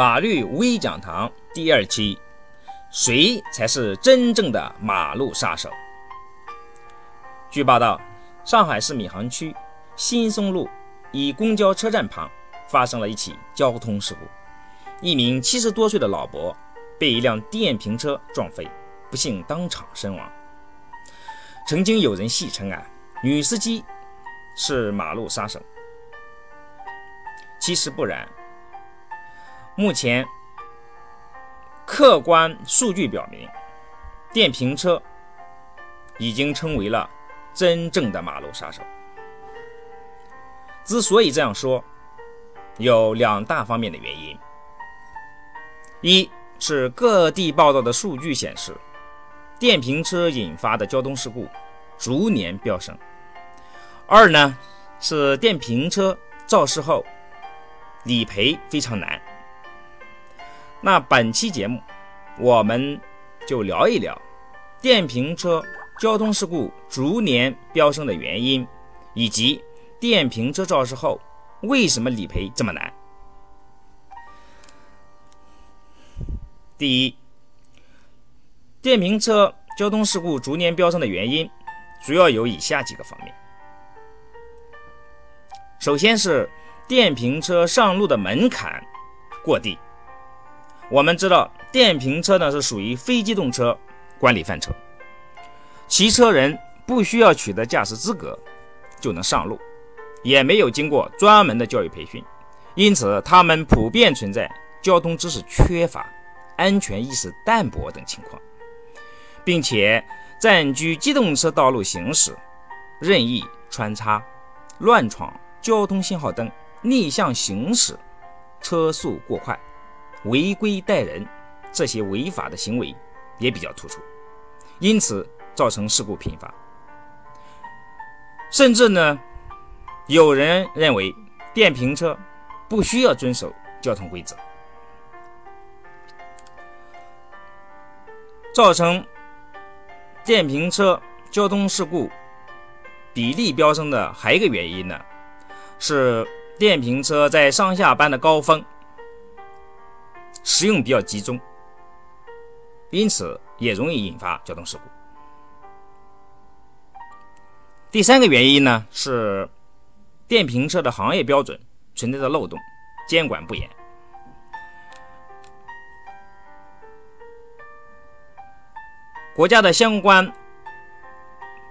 法律微讲堂第二期：谁才是真正的马路杀手？据报道，上海市闵行区新松路一公交车站旁发生了一起交通事故，一名七十多岁的老伯被一辆电瓶车撞飞，不幸当场身亡。曾经有人戏称啊，女司机是马路杀手。其实不然。目前，客观数据表明，电瓶车已经成为了真正的马路杀手。之所以这样说，有两大方面的原因：一是各地报道的数据显示，电瓶车引发的交通事故逐年飙升；二呢是电瓶车肇事后理赔非常难。那本期节目，我们就聊一聊电瓶车交通事故逐年飙升的原因，以及电瓶车肇事后为什么理赔这么难。第一，电瓶车交通事故逐年飙升的原因，主要有以下几个方面。首先是电瓶车上路的门槛过低。我们知道，电瓶车呢是属于非机动车管理范畴，骑车人不需要取得驾驶资格就能上路，也没有经过专门的教育培训，因此他们普遍存在交通知识缺乏、安全意识淡薄等情况，并且占据机动车道路行驶，任意穿插、乱闯交通信号灯、逆向行驶、车速过快。违规带人这些违法的行为也比较突出，因此造成事故频发。甚至呢，有人认为电瓶车不需要遵守交通规则。造成电瓶车交通事故比例飙升的还有一个原因呢，是电瓶车在上下班的高峰。使用比较集中，因此也容易引发交通事故。第三个原因呢是电瓶车的行业标准存在着漏洞，监管不严。国家的相关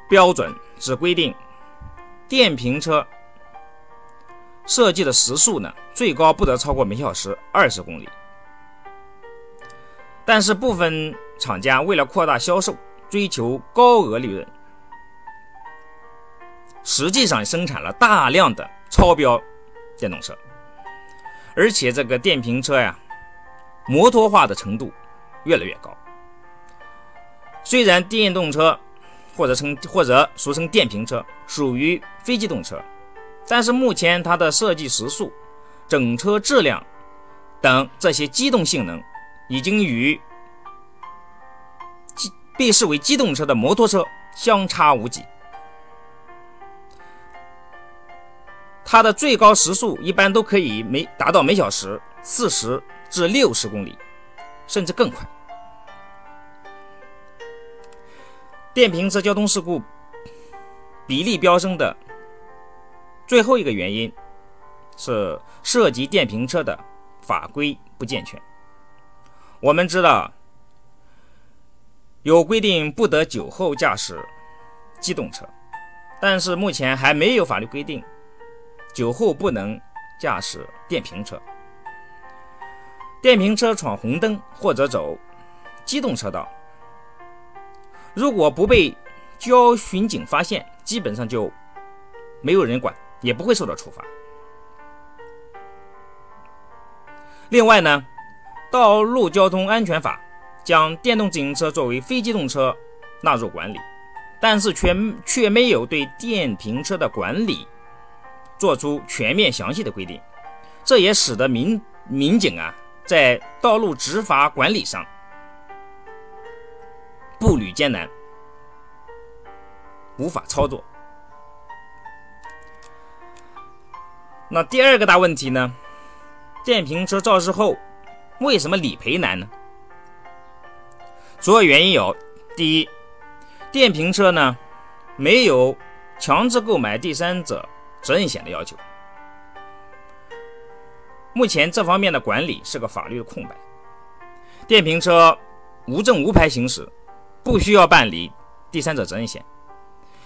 标准只规定电瓶车设计的时速呢，最高不得超过每小时二十公里。但是部分厂家为了扩大销售，追求高额利润，实际上生产了大量的超标电动车，而且这个电瓶车呀，摩托化的程度越来越高。虽然电动车或者称或者俗称电瓶车属于非机动车，但是目前它的设计时速、整车质量等这些机动性能。已经与被视为机动车的摩托车相差无几。它的最高时速一般都可以每达到每小时四十至六十公里，甚至更快。电瓶车交通事故比例飙升的最后一个原因是涉及电瓶车的法规不健全。我们知道有规定不得酒后驾驶机动车，但是目前还没有法律规定酒后不能驾驶电瓶车。电瓶车闯红灯或者走机动车道，如果不被交巡警发现，基本上就没有人管，也不会受到处罚。另外呢？《道路交通安全法》将电动自行车作为非机动车纳入管理，但是却却没有对电瓶车的管理做出全面详细的规定，这也使得民民警啊在道路执法管理上步履艰难，无法操作。那第二个大问题呢？电瓶车肇事后。为什么理赔难呢？主要原因有：第一，电瓶车呢没有强制购买第三者责任险的要求，目前这方面的管理是个法律的空白。电瓶车无证无牌行驶，不需要办理第三者责任险。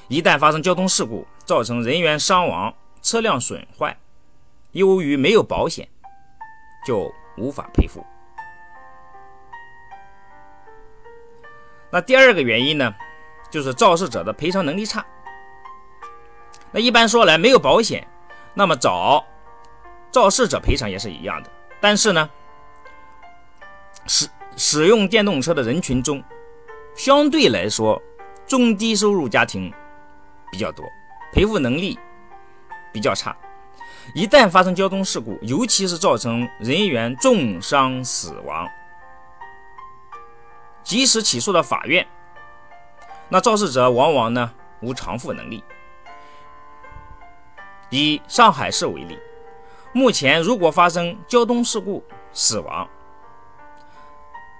一旦发生交通事故，造成人员伤亡、车辆损坏，由于没有保险，就无法赔付。那第二个原因呢，就是肇事者的赔偿能力差。那一般说来，没有保险，那么找肇事者赔偿也是一样的。但是呢，使使用电动车的人群中，相对来说，中低收入家庭比较多，赔付能力比较差。一旦发生交通事故，尤其是造成人员重伤死亡，即使起诉到法院，那肇事者往往呢无偿付能力。以上海市为例，目前如果发生交通事故死亡，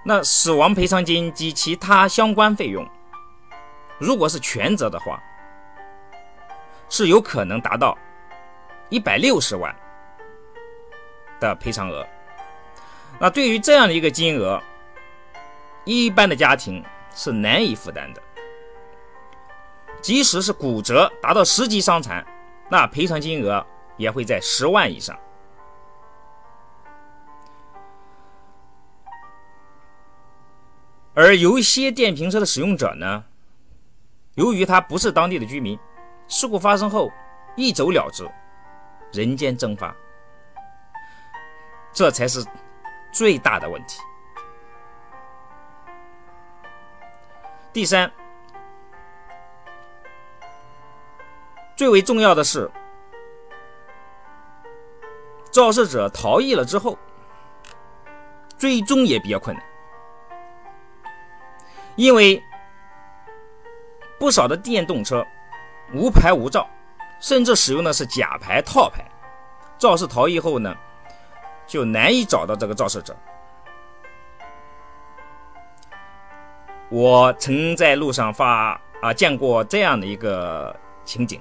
那死亡赔偿金及其他相关费用，如果是全责的话，是有可能达到。一百六十万的赔偿额，那对于这样的一个金额，一般的家庭是难以负担的。即使是骨折达到十级伤残，那赔偿金额也会在十万以上。而有一些电瓶车的使用者呢，由于他不是当地的居民，事故发生后一走了之。人间蒸发，这才是最大的问题。第三，最为重要的是，肇事者逃逸了之后，追踪也比较困难，因为不少的电动车无牌无照。甚至使用的是假牌套牌，肇事逃逸后呢，就难以找到这个肇事者。我曾在路上发啊见过这样的一个情景：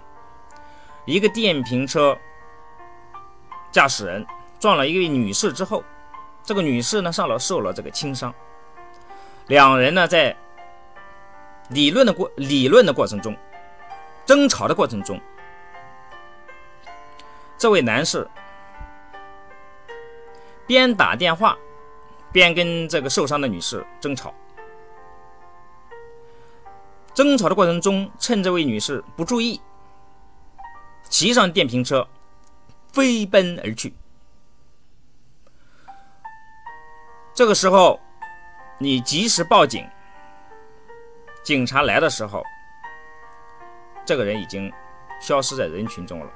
一个电瓶车驾驶人撞了一位女士之后，这个女士呢上了受了这个轻伤，两人呢在理论的过理论的过程中，争吵的过程中。这位男士边打电话边跟这个受伤的女士争吵，争吵的过程中，趁这位女士不注意，骑上电瓶车飞奔而去。这个时候，你及时报警，警察来的时候，这个人已经消失在人群中了。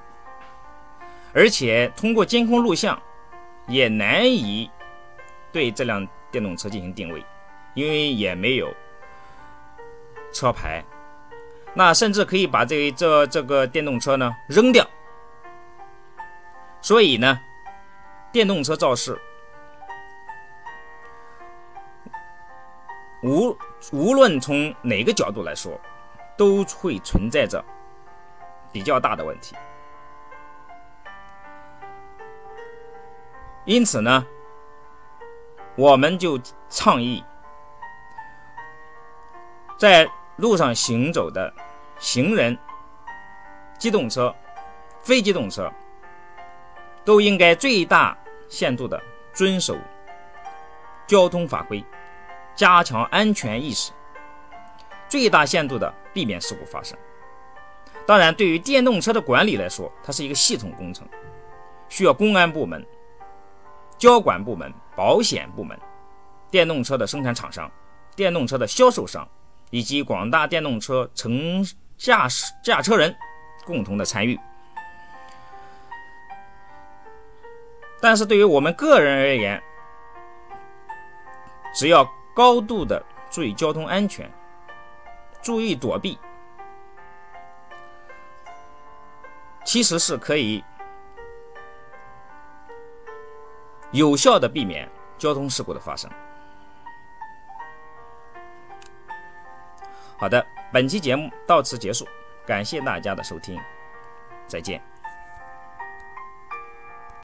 而且通过监控录像，也难以对这辆电动车进行定位，因为也没有车牌。那甚至可以把这这这个电动车呢扔掉。所以呢，电动车肇事，无无论从哪个角度来说，都会存在着比较大的问题。因此呢，我们就倡议，在路上行走的行人、机动车、非机动车，都应该最大限度的遵守交通法规，加强安全意识，最大限度的避免事故发生。当然，对于电动车的管理来说，它是一个系统工程，需要公安部门。交管部门、保险部门、电动车的生产厂商、电动车的销售商以及广大电动车乘驾驶驾车人共同的参与。但是对于我们个人而言，只要高度的注意交通安全，注意躲避，其实是可以。有效的避免交通事故的发生。好的，本期节目到此结束，感谢大家的收听，再见。